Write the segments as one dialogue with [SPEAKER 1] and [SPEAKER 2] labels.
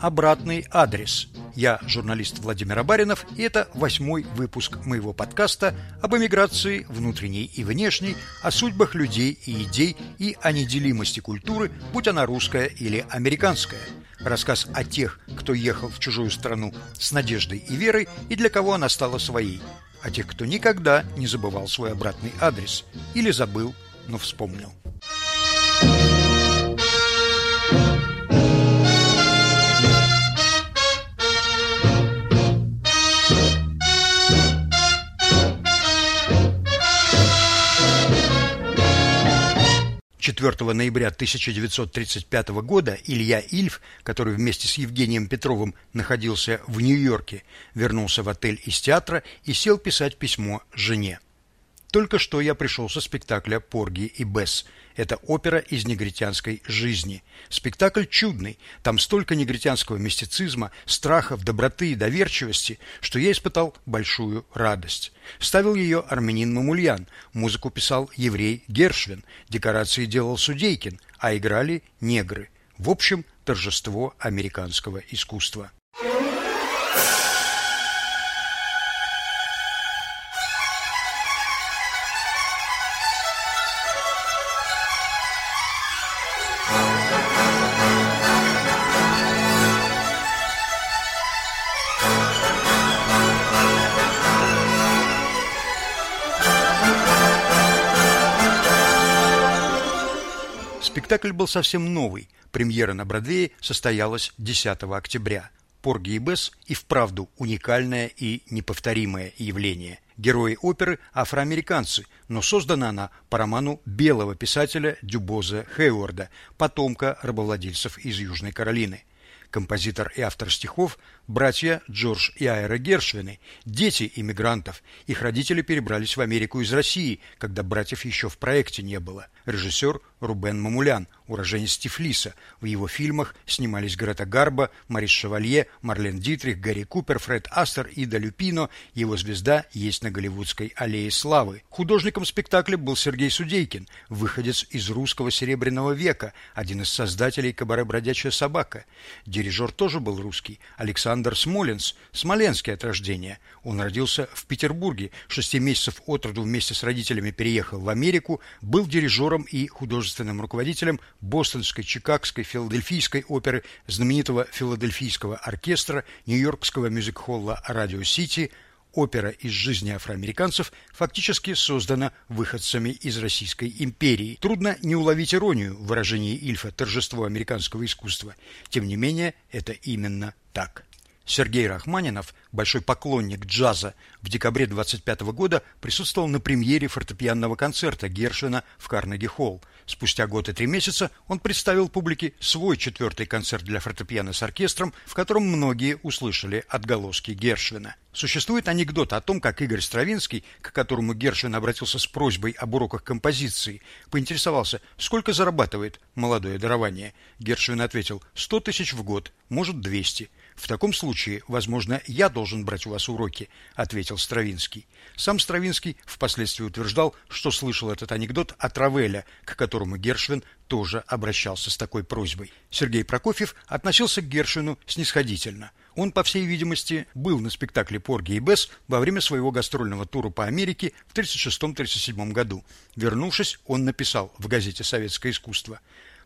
[SPEAKER 1] «Обратный адрес». Я журналист Владимир Абаринов, и это восьмой выпуск моего подкаста об эмиграции внутренней и внешней, о судьбах людей и идей и о неделимости культуры, будь она русская или американская. Рассказ о тех, кто ехал в чужую страну с надеждой и верой, и для кого она стала своей. О тех, кто никогда не забывал свой обратный адрес. Или забыл, но вспомнил. 4 ноября 1935 года Илья Ильф, который вместе с Евгением Петровым находился в Нью-Йорке, вернулся в отель из театра и сел писать письмо жене. Только что я пришел со спектакля «Порги и Бесс». Это опера из негритянской жизни. Спектакль чудный. Там столько негритянского мистицизма, страхов, доброты и доверчивости, что я испытал большую радость. Ставил ее армянин Мамульян, музыку писал еврей Гершвин, декорации делал Судейкин, а играли негры. В общем, торжество американского искусства. Спектакль был совсем новый. Премьера на Бродвее состоялась 10 октября. Порги и Бесс и вправду уникальное и неповторимое явление. Герои оперы – афроамериканцы, но создана она по роману белого писателя Дюбоза Хейворда, потомка рабовладельцев из Южной Каролины композитор и автор стихов, братья Джордж и Айра Гершвины, дети иммигрантов. Их родители перебрались в Америку из России, когда братьев еще в проекте не было. Режиссер Рубен Мамулян, уроженец Тифлиса. В его фильмах снимались Грета Гарба, Марис Шевалье, Марлен Дитрих, Гарри Купер, Фред Астер, Ида Люпино. Его звезда есть на Голливудской аллее славы. Художником спектакля был Сергей Судейкин, выходец из русского серебряного века, один из создателей кабаре «Бродячая собака». Дирижер тоже был русский, Александр Смоленс, смоленский от рождения. Он родился в Петербурге, шести месяцев от роду вместе с родителями переехал в Америку, был дирижером и художественным руководителем бостонской, чикагской, филадельфийской оперы, знаменитого филадельфийского оркестра, нью-йоркского мюзик-холла «Радио Сити», Опера из жизни афроамериканцев фактически создана выходцами из Российской империи. Трудно не уловить иронию в выражении Ильфа «торжество американского искусства». Тем не менее, это именно так. Сергей Рахманинов, большой поклонник джаза, в декабре 25 года присутствовал на премьере фортепианного концерта Гершвина в Карнеги-холл. Спустя год и три месяца он представил публике свой четвертый концерт для фортепиано с оркестром, в котором многие услышали отголоски Гершвина. Существует анекдот о том, как Игорь Стравинский, к которому Гершвин обратился с просьбой об уроках композиции, поинтересовался, сколько зарабатывает молодое дарование. Гершвин ответил, сто тысяч в год, может, двести. В таком случае, возможно, я должен брать у вас уроки, ответил Стравинский. Сам Стравинский впоследствии утверждал, что слышал этот анекдот от Равеля, к которому Гершвин тоже обращался с такой просьбой. Сергей Прокофьев относился к Гершвину снисходительно. Он, по всей видимости, был на спектакле Порги и Бесс во время своего гастрольного тура по Америке в 1936-1937 году. Вернувшись, он написал в газете «Советское искусство»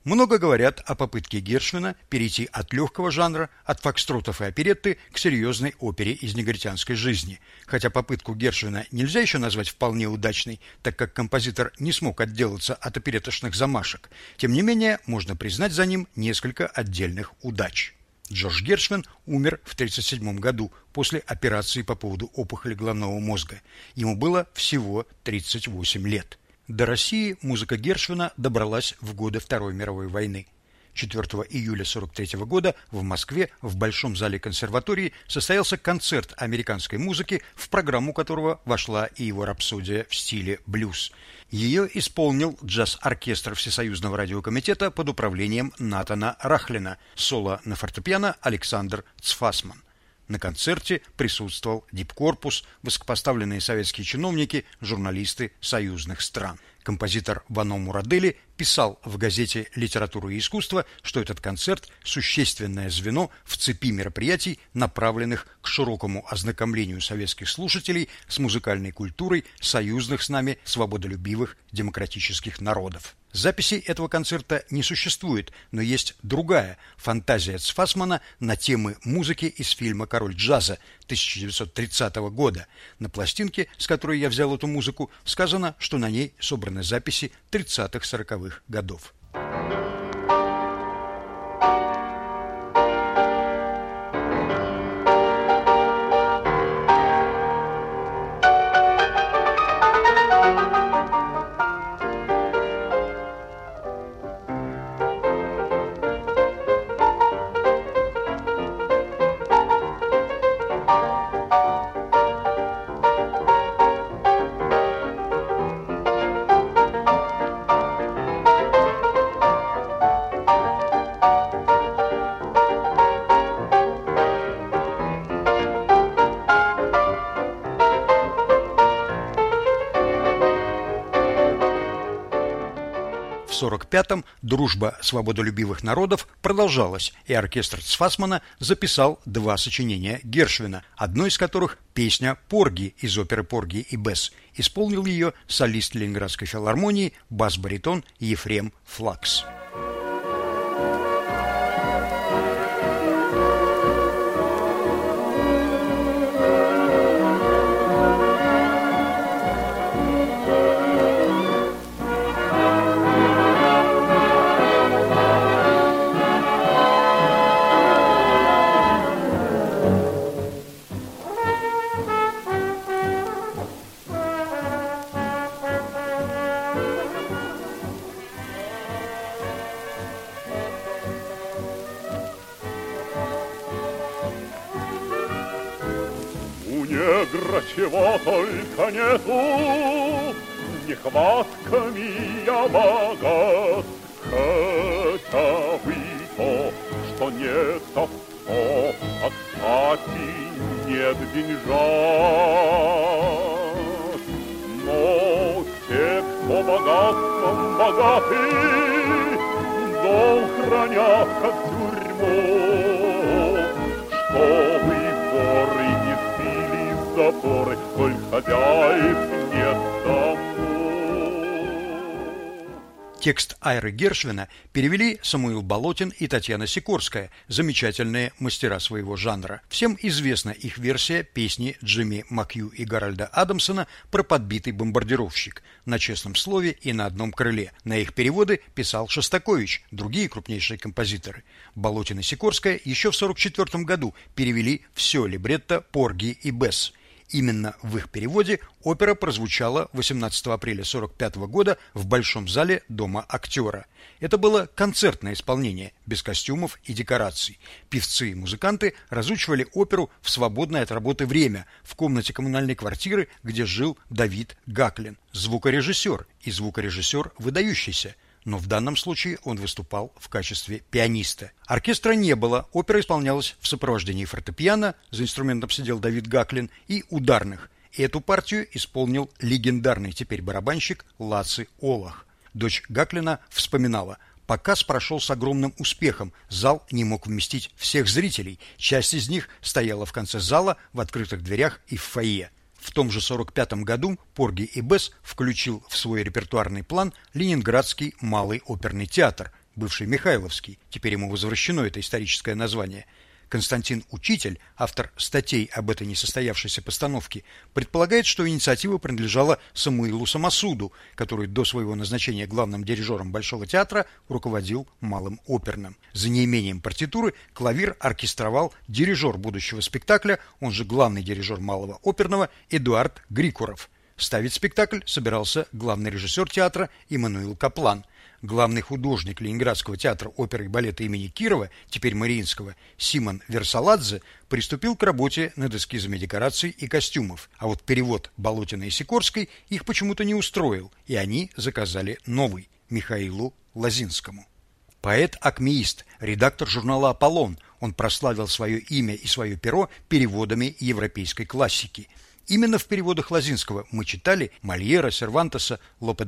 [SPEAKER 1] Много говорят о попытке Гершвина перейти от легкого жанра, от фокстротов и оперетты к серьезной опере из негритянской жизни. Хотя попытку Гершвина нельзя еще назвать вполне удачной, так как композитор не смог отделаться от опереточных замашек. Тем не менее, можно признать за ним несколько отдельных удач. Джордж Гершвин умер в 1937 году после операции по поводу опухоли головного мозга. Ему было всего 38 лет. До России музыка Гершвина добралась в годы Второй мировой войны. 4 июля 43 года в Москве в Большом зале консерватории состоялся концерт американской музыки, в программу которого вошла и его рапсодия в стиле блюз. Ее исполнил джаз-оркестр Всесоюзного радиокомитета под управлением Натана Рахлина, соло на фортепиано Александр Цфасман. На концерте присутствовал дипкорпус, высокопоставленные советские чиновники, журналисты союзных стран. Композитор Вано Мурадели писал в газете «Литература и искусство», что этот концерт – существенное звено в цепи мероприятий, направленных к широкому ознакомлению советских слушателей с музыкальной культурой союзных с нами свободолюбивых демократических народов. Записи этого концерта не существует, но есть другая фантазия Цфасмана на темы музыки из фильма «Король джаза» 1930 года. На пластинке, с которой я взял эту музыку, сказано, что на ней собраны записи 30-40-х годов. В 1945-м дружба свободолюбивых народов продолжалась, и оркестр Цфасмана записал два сочинения Гершвина, одно из которых песня «Порги» из оперы «Порги и Бесс». Исполнил ее солист Ленинградской филармонии бас-баритон Ефрем Флакс. Текст Айры Гершвина перевели Самуил Болотин и Татьяна Сикорская, замечательные мастера своего жанра. Всем известна их версия песни Джимми Макью и Гарольда Адамсона про подбитый бомбардировщик на честном слове и на одном крыле. На их переводы писал Шостакович, другие крупнейшие композиторы. Болотин и Сикорская еще в 1944 году перевели все либретто Порги и Бесс. Именно в их переводе опера прозвучала 18 апреля 1945 года в Большом зале Дома актера. Это было концертное исполнение, без костюмов и декораций. Певцы и музыканты разучивали оперу в свободное от работы время в комнате коммунальной квартиры, где жил Давид Гаклин, звукорежиссер и звукорежиссер выдающийся – но в данном случае он выступал в качестве пианиста. Оркестра не было, опера исполнялась в сопровождении фортепиано, за инструментом сидел Давид Гаклин, и ударных. И эту партию исполнил легендарный теперь барабанщик Лаци Олах. Дочь Гаклина вспоминала – Показ прошел с огромным успехом. Зал не мог вместить всех зрителей. Часть из них стояла в конце зала, в открытых дверях и в фойе. В том же 45 году Порги и Бесс включил в свой репертуарный план Ленинградский малый оперный театр, бывший Михайловский, теперь ему возвращено это историческое название – Константин Учитель, автор статей об этой несостоявшейся постановке, предполагает, что инициатива принадлежала Самуилу Самосуду, который до своего назначения главным дирижером Большого театра руководил малым оперным. За неимением партитуры клавир оркестровал дирижер будущего спектакля, он же главный дирижер малого оперного Эдуард Грикуров. Ставить спектакль собирался главный режиссер театра Иммануил Каплан – главный художник Ленинградского театра оперы и балета имени Кирова, теперь Мариинского, Симон Версаладзе, приступил к работе над эскизами декораций и костюмов, а вот перевод Болотина и Сикорской их почему-то не устроил, и они заказали новый Михаилу Лазинскому. Поэт-акмеист, редактор журнала «Аполлон», он прославил свое имя и свое перо переводами европейской классики – Именно в переводах Лазинского мы читали Мольера, Сервантеса, Лопе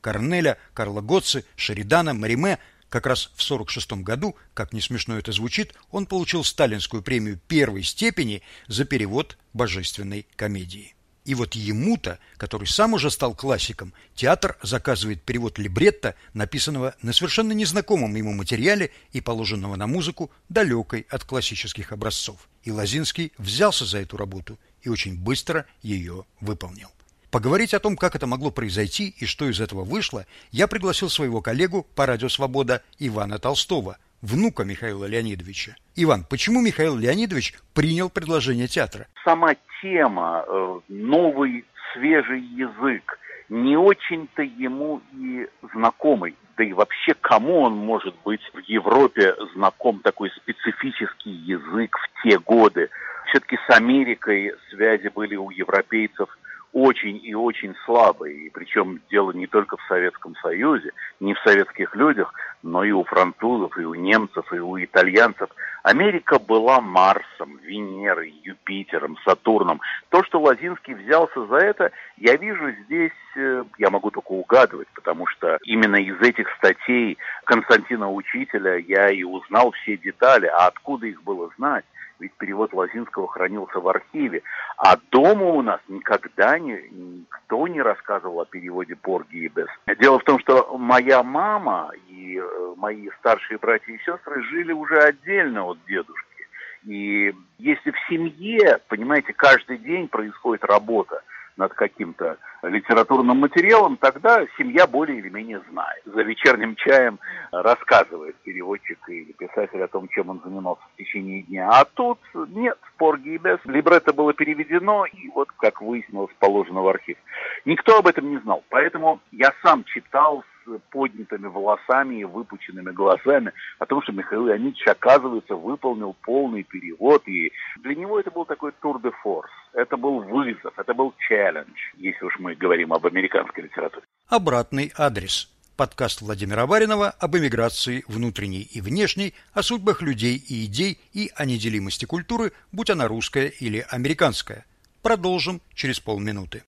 [SPEAKER 1] Корнеля, Карла Готци, Шеридана, Мариме. Как раз в 46 году, как не смешно это звучит, он получил сталинскую премию первой степени за перевод божественной комедии. И вот ему-то, который сам уже стал классиком, театр заказывает перевод либретто, написанного на совершенно незнакомом ему материале и положенного на музыку, далекой от классических образцов. И Лозинский взялся за эту работу и очень быстро ее выполнил. Поговорить о том, как это могло произойти и что из этого вышло, я пригласил своего коллегу по радио «Свобода» Ивана Толстого, внука Михаила Леонидовича. Иван, почему Михаил Леонидович принял предложение театра?
[SPEAKER 2] Сама тема, э, новый свежий язык, не очень-то ему и знакомый. Да и вообще, кому он может быть в Европе знаком такой специфический язык в те годы? Все-таки с Америкой связи были у европейцев очень и очень слабые. И причем дело не только в Советском Союзе, не в советских людях, но и у французов, и у немцев, и у итальянцев. Америка была Марсом, Венерой, Юпитером, Сатурном. То, что Лазинский взялся за это, я вижу здесь, э, я могу только угадывать, потому что именно из этих статей Константина Учителя я и узнал все детали, а откуда их было знать? Ведь перевод Лозинского хранился в архиве. А дома у нас никогда не, никто не рассказывал о переводе Порги и Бес. Дело в том, что моя мама и э, мои старшие братья и сестры жили уже отдельно от дедушки. И если в семье, понимаете, каждый день происходит работа, над каким-то литературным материалом, тогда семья более или менее знает. За вечерним чаем рассказывает переводчик или писатель о том, чем он занимался в течение дня. А тут нет, порги и без. Либретто было переведено, и вот, как выяснилось, положено в архив. Никто об этом не знал, поэтому я сам читал поднятыми волосами и выпученными глазами о том, что Михаил Леонидович, оказывается, выполнил полный перевод. И для него это был такой тур де форс. Это был вызов, это был челлендж, если уж мы говорим об американской литературе.
[SPEAKER 1] Обратный адрес. Подкаст Владимира Баринова об эмиграции внутренней и внешней, о судьбах людей и идей и о неделимости культуры, будь она русская или американская. Продолжим через полминуты.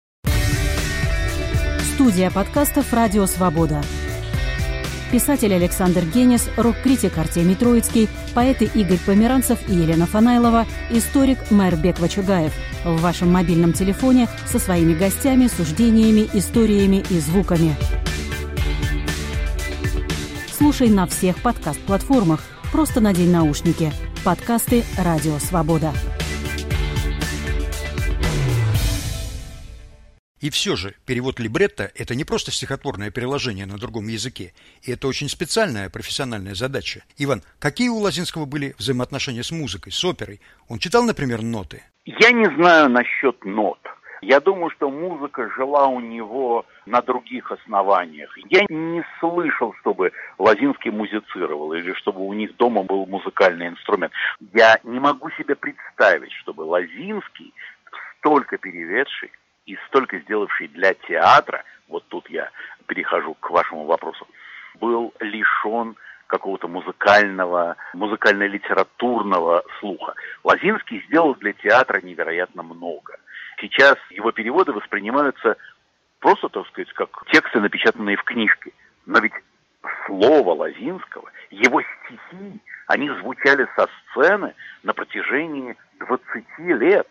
[SPEAKER 3] Студия подкастов «Радио Свобода». Писатель Александр Генис, рок-критик Артемий Троицкий, поэты Игорь Померанцев и Елена Фанайлова, историк Мэр Беква-Чугаев в вашем мобильном телефоне со своими гостями, суждениями, историями и звуками. Слушай на всех подкаст-платформах. Просто надень наушники. Подкасты «Радио Свобода».
[SPEAKER 1] И все же перевод либретто – это не просто стихотворное переложение на другом языке, и это очень специальная профессиональная задача. Иван, какие у Лазинского были взаимоотношения с музыкой, с оперой? Он читал, например, ноты?
[SPEAKER 2] Я не знаю насчет нот. Я думаю, что музыка жила у него на других основаниях. Я не слышал, чтобы Лазинский музицировал или чтобы у них дома был музыкальный инструмент. Я не могу себе представить, чтобы Лазинский, столько переведший, и столько сделавший для театра, вот тут я перехожу к вашему вопросу, был лишен какого-то музыкального, музыкально-литературного слуха. Лазинский сделал для театра невероятно много. Сейчас его переводы воспринимаются просто, так сказать, как тексты, напечатанные в книжке. Но ведь слово Лазинского, его стихи, они звучали со сцены на протяжении 20 лет.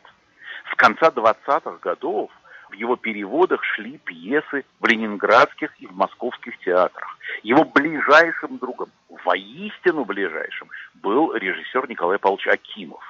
[SPEAKER 2] С конца 20-х годов его переводах шли пьесы в ленинградских и в московских театрах. Его ближайшим другом, воистину ближайшим, был режиссер Николай Павлович Акимов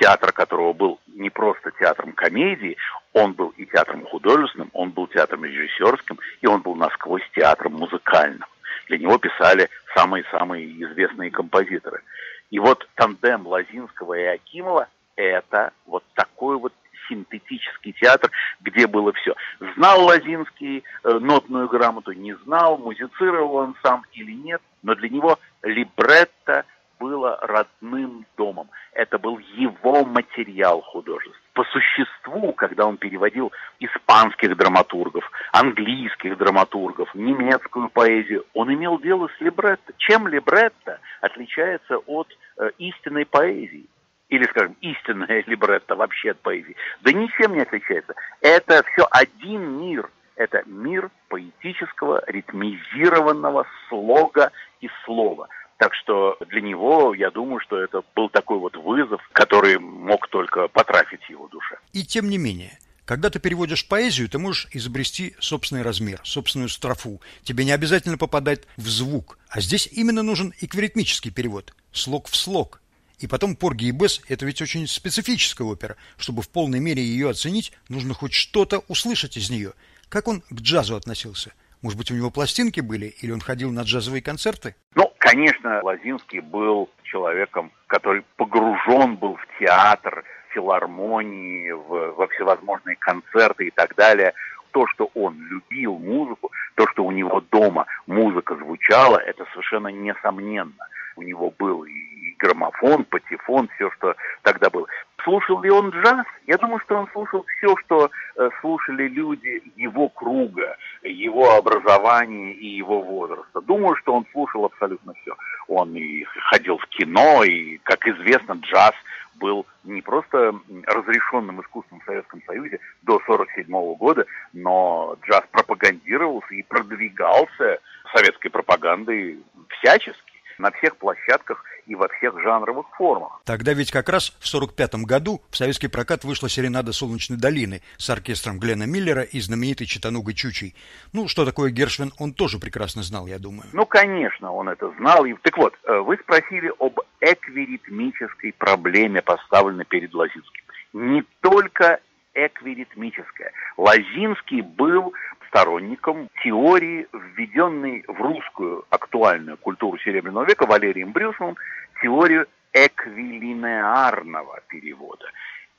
[SPEAKER 2] театр которого был не просто театром комедии, он был и театром художественным, он был театром режиссерским, и он был насквозь театром музыкальным. Для него писали самые-самые известные композиторы. И вот тандем Лазинского и Акимова – это вот такой вот синтетический театр, где было все. Знал Лазинский э, нотную грамоту, не знал, музицировал он сам или нет, но для него либретто было родным домом. Это был его материал художества. По существу, когда он переводил испанских драматургов, английских драматургов, немецкую поэзию, он имел дело с либретто. Чем либретто отличается от э, истинной поэзии? Или, скажем, истинная либретто вообще от поэзии, да ничем не отличается. Это все один мир. Это мир поэтического, ритмизированного слога и слова. Так что для него, я думаю, что это был такой вот вызов, который мог только потрафить его душе.
[SPEAKER 1] И тем не менее, когда ты переводишь поэзию, ты можешь изобрести собственный размер, собственную строфу. Тебе не обязательно попадать в звук. А здесь именно нужен эквиритмический перевод. Слог в слог. И потом Порги и Бесс – это ведь очень специфическая опера. Чтобы в полной мере ее оценить, нужно хоть что-то услышать из нее. Как он к джазу относился? Может быть, у него пластинки были, или он ходил на джазовые концерты?
[SPEAKER 2] Ну, конечно, Лозинский был человеком, который погружен был в театр, филармонии, в, во всевозможные концерты и так далее. То, что он любил музыку, то, что у него дома музыка звучала, это совершенно несомненно. У него был и граммофон, патефон, все, что тогда было. Слушал ли он джаз? Я думаю, что он слушал все, что э, слушали люди его круга, его образования и его возраста. Думаю, что он слушал абсолютно все. Он и ходил в кино, и, как известно, джаз был не просто разрешенным искусством в Советском Союзе до 1947 года, но джаз пропагандировался и продвигался советской пропагандой всячески на всех площадках и во всех жанровых формах.
[SPEAKER 1] Тогда ведь как раз в 45 году в советский прокат вышла серенада Солнечной долины с оркестром Глена Миллера и знаменитой Читанугой Чучей. Ну, что такое Гершвин, он тоже прекрасно знал, я думаю.
[SPEAKER 2] Ну, конечно, он это знал. Так вот, э, вы спросили об эквиритмической проблеме, поставленной перед Лозинским. Не только эквиритмическая. Лозинский был сторонником теории, введенной в русскую актуальную культуру Серебряного века Валерием Брюсовым, теорию эквилинеарного перевода.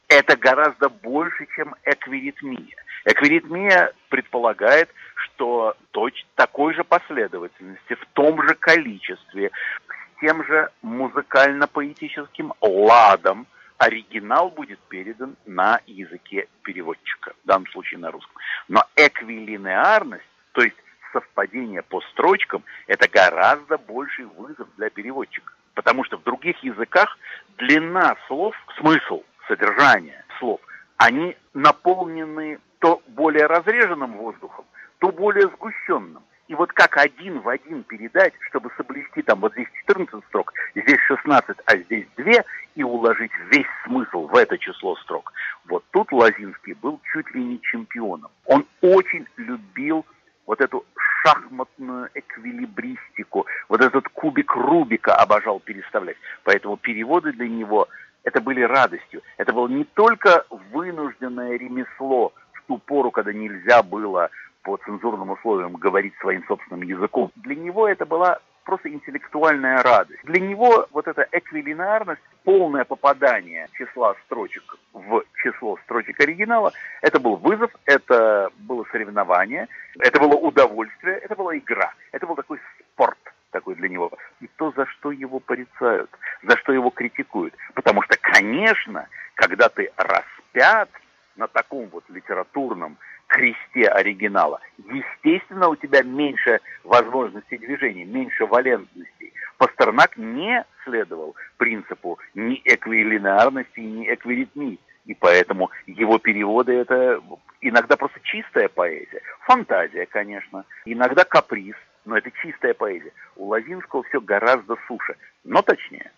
[SPEAKER 2] Это гораздо больше, чем эквиритмия. Эквиритмия предполагает, что точно такой же последовательности, в том же количестве, с тем же музыкально-поэтическим ладом – оригинал будет передан на языке переводчика, в данном случае на русском. Но эквилинеарность, то есть совпадение по строчкам, это гораздо больший вызов для переводчика. Потому что в других языках длина слов, смысл, содержание слов, они наполнены то более разреженным воздухом, то более сгущенным. И вот как один в один передать, чтобы соблюсти там вот здесь 14 строк, здесь 16, а здесь 2, и уложить весь смысл в это число строк. Вот тут Лазинский был чуть ли не чемпионом. Он очень любил вот эту шахматную эквилибристику, вот этот кубик Рубика обожал переставлять. Поэтому переводы для него это были радостью. Это было не только вынужденное ремесло в ту пору, когда нельзя было по цензурным условиям говорить своим собственным языком. Для него это была просто интеллектуальная радость. Для него вот эта эквилинарность, полное попадание числа строчек в число строчек оригинала, это был вызов, это было соревнование, это было удовольствие, это была игра, это был такой спорт такой для него. И то, за что его порицают, за что его критикуют. Потому что, конечно, когда ты распят на таком вот литературном кресте оригинала. Естественно, у тебя меньше возможностей движения, меньше валентностей. Пастернак не следовал принципу ни эквилинарности, ни эквиритмии. И поэтому его переводы это иногда просто чистая поэзия. Фантазия, конечно. Иногда каприз, но это чистая поэзия. У Лазинского все гораздо суше, но точнее.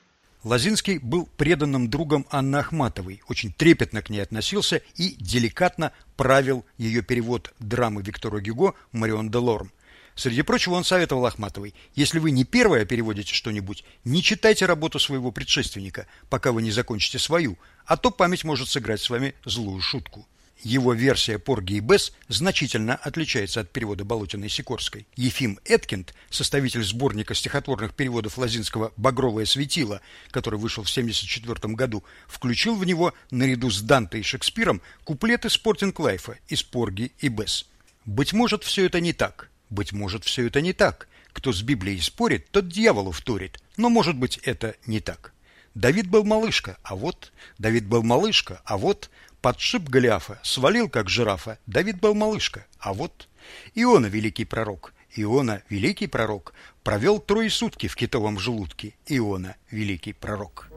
[SPEAKER 1] Лозинский был преданным другом Анны Ахматовой, очень трепетно к ней относился и деликатно правил ее перевод драмы Виктора Гюго «Марион де Лорм». Среди прочего он советовал Ахматовой, если вы не первая переводите что-нибудь, не читайте работу своего предшественника, пока вы не закончите свою, а то память может сыграть с вами злую шутку. Его версия Порги и Бесс значительно отличается от перевода Болотиной Сикорской. Ефим Эткинд, составитель сборника стихотворных переводов Лазинского «Багровое светило», который вышел в 1974 году, включил в него, наряду с Данте и Шекспиром, куплеты Спортинг Лайфа из Порги и Бесс. Быть может, все это не так. Быть может, все это не так. Кто с Библией спорит, тот дьяволу вторит. Но, может быть, это не так. Давид был малышка, а вот... Давид был малышка, а вот подшип Голиафа, свалил, как жирафа. Давид был малышка, а вот... Иона – великий пророк, Иона – великий пророк, провел трое сутки в китовом желудке. Иона – великий пророк.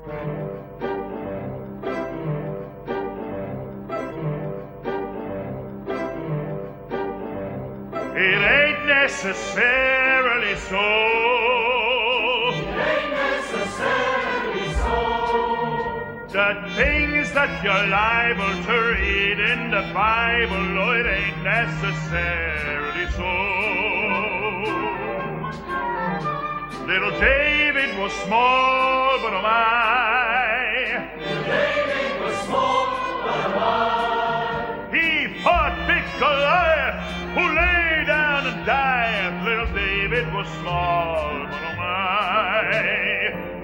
[SPEAKER 4] It ain't necessarily so.
[SPEAKER 5] It ain't necessarily so.
[SPEAKER 4] That that you're liable to read in the Bible, oh, it ain't necessarily so. Little David was small, but oh my.
[SPEAKER 5] David was small, but oh my.
[SPEAKER 4] He fought big Goliath, who lay down and died. Little David was small, but oh my.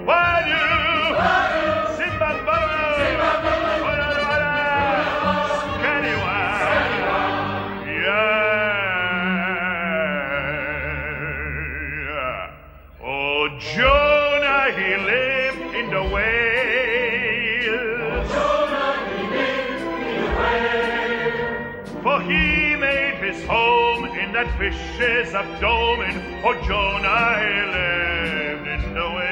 [SPEAKER 4] Why do?
[SPEAKER 5] Why do?
[SPEAKER 4] Fish's abdomen. Oh, Jonah, he lived in the whale.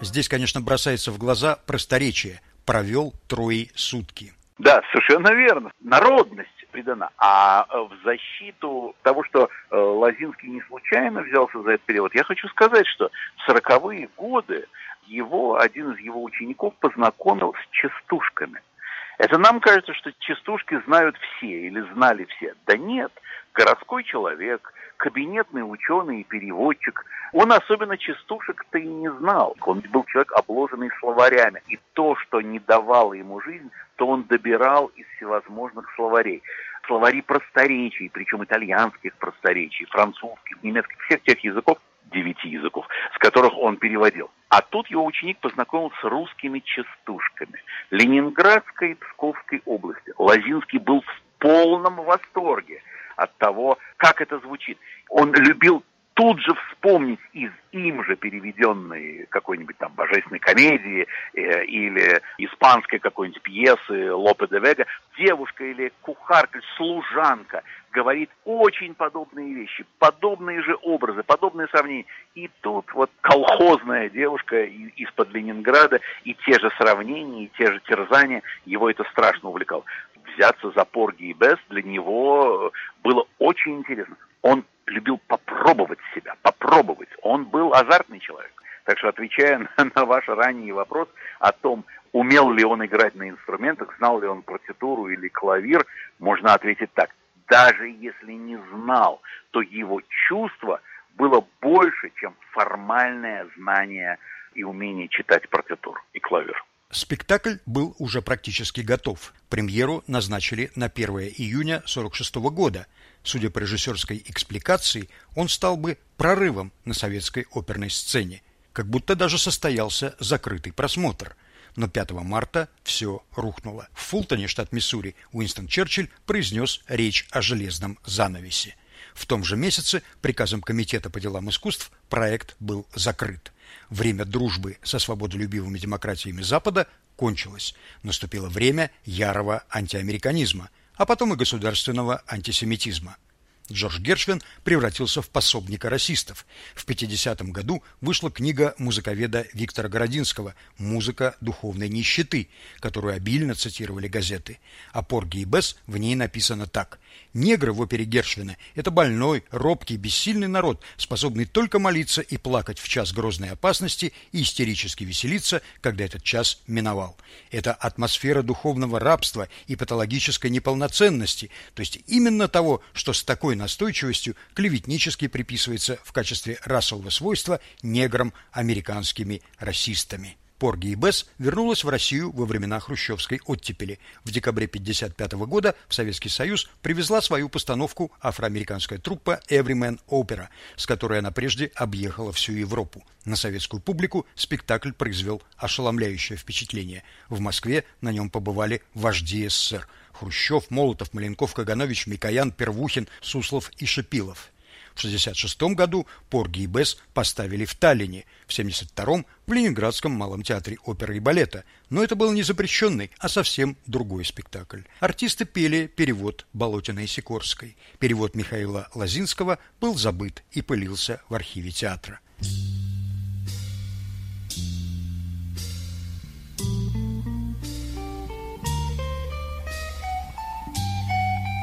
[SPEAKER 1] Здесь, конечно, бросается в глаза просторечие. Провел трое сутки.
[SPEAKER 2] Да, совершенно верно. Народность придана. А э, в защиту того, что э, Лозинский не случайно взялся за этот перевод, я хочу сказать, что в сороковые годы его, один из его учеников познакомил с частушками. Это нам кажется, что частушки знают все или знали все. Да нет, городской человек, кабинетный ученый и переводчик. Он особенно частушек-то и не знал. Он был человек, обложенный словарями. И то, что не давало ему жизнь, то он добирал из всевозможных словарей. Словари просторечий, причем итальянских просторечий, французских, немецких, всех тех языков, девяти языков, с которых он переводил. А тут его ученик познакомился с русскими частушками. Ленинградской и Псковской области. Лозинский был в полном восторге от того, как это звучит. Он любил тут же вспомнить из им же переведенной какой-нибудь там божественной комедии э, или испанской какой-нибудь пьесы Лопе де Вега, девушка или кухарка, служанка говорит очень подобные вещи, подобные же образы, подобные сравнения. И тут вот колхозная девушка из-под Ленинграда, и те же сравнения, и те же терзания, его это страшно увлекало. Взяться за Порги и Бес для него было очень интересно. Он любил попробовать себя, попробовать. Он был азартный человек. Так что, отвечая на, на ваш ранний вопрос о том, умел ли он играть на инструментах, знал ли он партитуру или клавир, можно ответить так. Даже если не знал, то его чувство было больше, чем формальное знание и умение читать партитуру и клавир.
[SPEAKER 1] Спектакль был уже практически готов. Премьеру назначили на 1 июня 1946 года. Судя по режиссерской экспликации, он стал бы прорывом на советской оперной сцене. Как будто даже состоялся закрытый просмотр. Но 5 марта все рухнуло. В Фултоне, штат Миссури, Уинстон Черчилль произнес речь о железном занавесе. В том же месяце приказом Комитета по делам искусств проект был закрыт. Время дружбы со свободолюбивыми демократиями Запада кончилось. Наступило время ярого антиамериканизма, а потом и государственного антисемитизма. Джордж Гершвин превратился в пособника расистов. В 50 году вышла книга музыковеда Виктора Городинского «Музыка духовной нищеты», которую обильно цитировали газеты. О Порге и Бесс в ней написано так. Негры в опере Гершвина – это больной, робкий, бессильный народ, способный только молиться и плакать в час грозной опасности и истерически веселиться, когда этот час миновал. Это атмосфера духовного рабства и патологической неполноценности, то есть именно того, что с такой настойчивостью клеветнически приписывается в качестве расового свойства неграм американскими расистами. Порги и Бесс вернулась в Россию во времена хрущевской оттепели. В декабре 1955 года в Советский Союз привезла свою постановку афроамериканская труппа Everyman Opera, с которой она прежде объехала всю Европу. На советскую публику спектакль произвел ошеломляющее впечатление. В Москве на нем побывали вожди СССР – Хрущев, Молотов, Маленков, Каганович, Микоян, Первухин, Суслов и Шипилов. В 1966 году Порги и Бесс поставили в Таллине, в 1972 в Ленинградском Малом театре оперы и балета. Но это был не запрещенный, а совсем другой спектакль. Артисты пели перевод Болотиной Сикорской. Перевод Михаила Лозинского был забыт и пылился в архиве театра.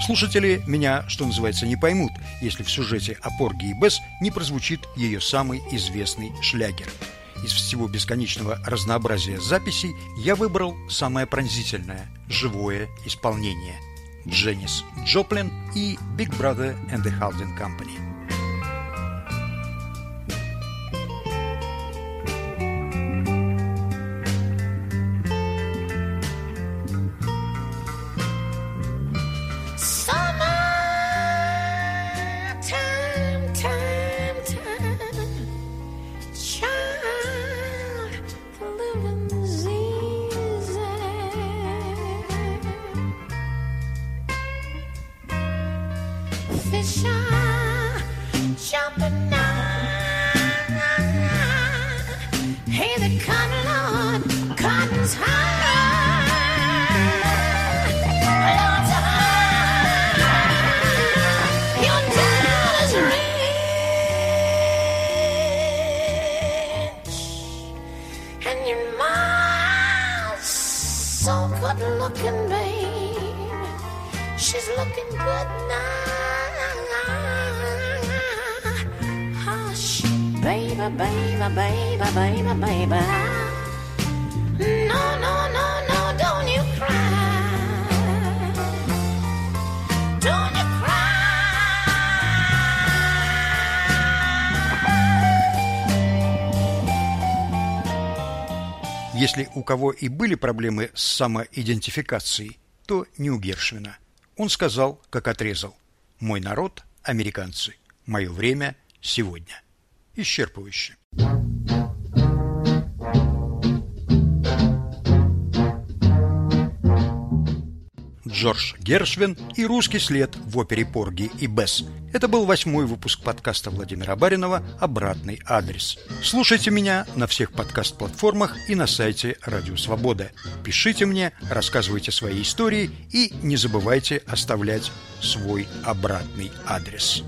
[SPEAKER 1] Слушатели меня, что называется, не поймут, если в сюжете о Порге и Бесс не прозвучит ее самый известный шлягер. Из всего бесконечного разнообразия записей я выбрал самое пронзительное, живое исполнение – Дженнис Джоплин и Big Brother and the Holding Company – Если у кого и были проблемы с самоидентификацией, то не у Гершвина. Он сказал, как отрезал. «Мой народ – американцы. Мое время – сегодня». Исчерпывающе. Джордж Гершвин и русский след в опере «Порги и Бесс». Это был восьмой выпуск подкаста Владимира Баринова «Обратный адрес». Слушайте меня на всех подкаст-платформах и на сайте Радио Свобода. Пишите мне, рассказывайте свои истории и не забывайте оставлять свой обратный адрес.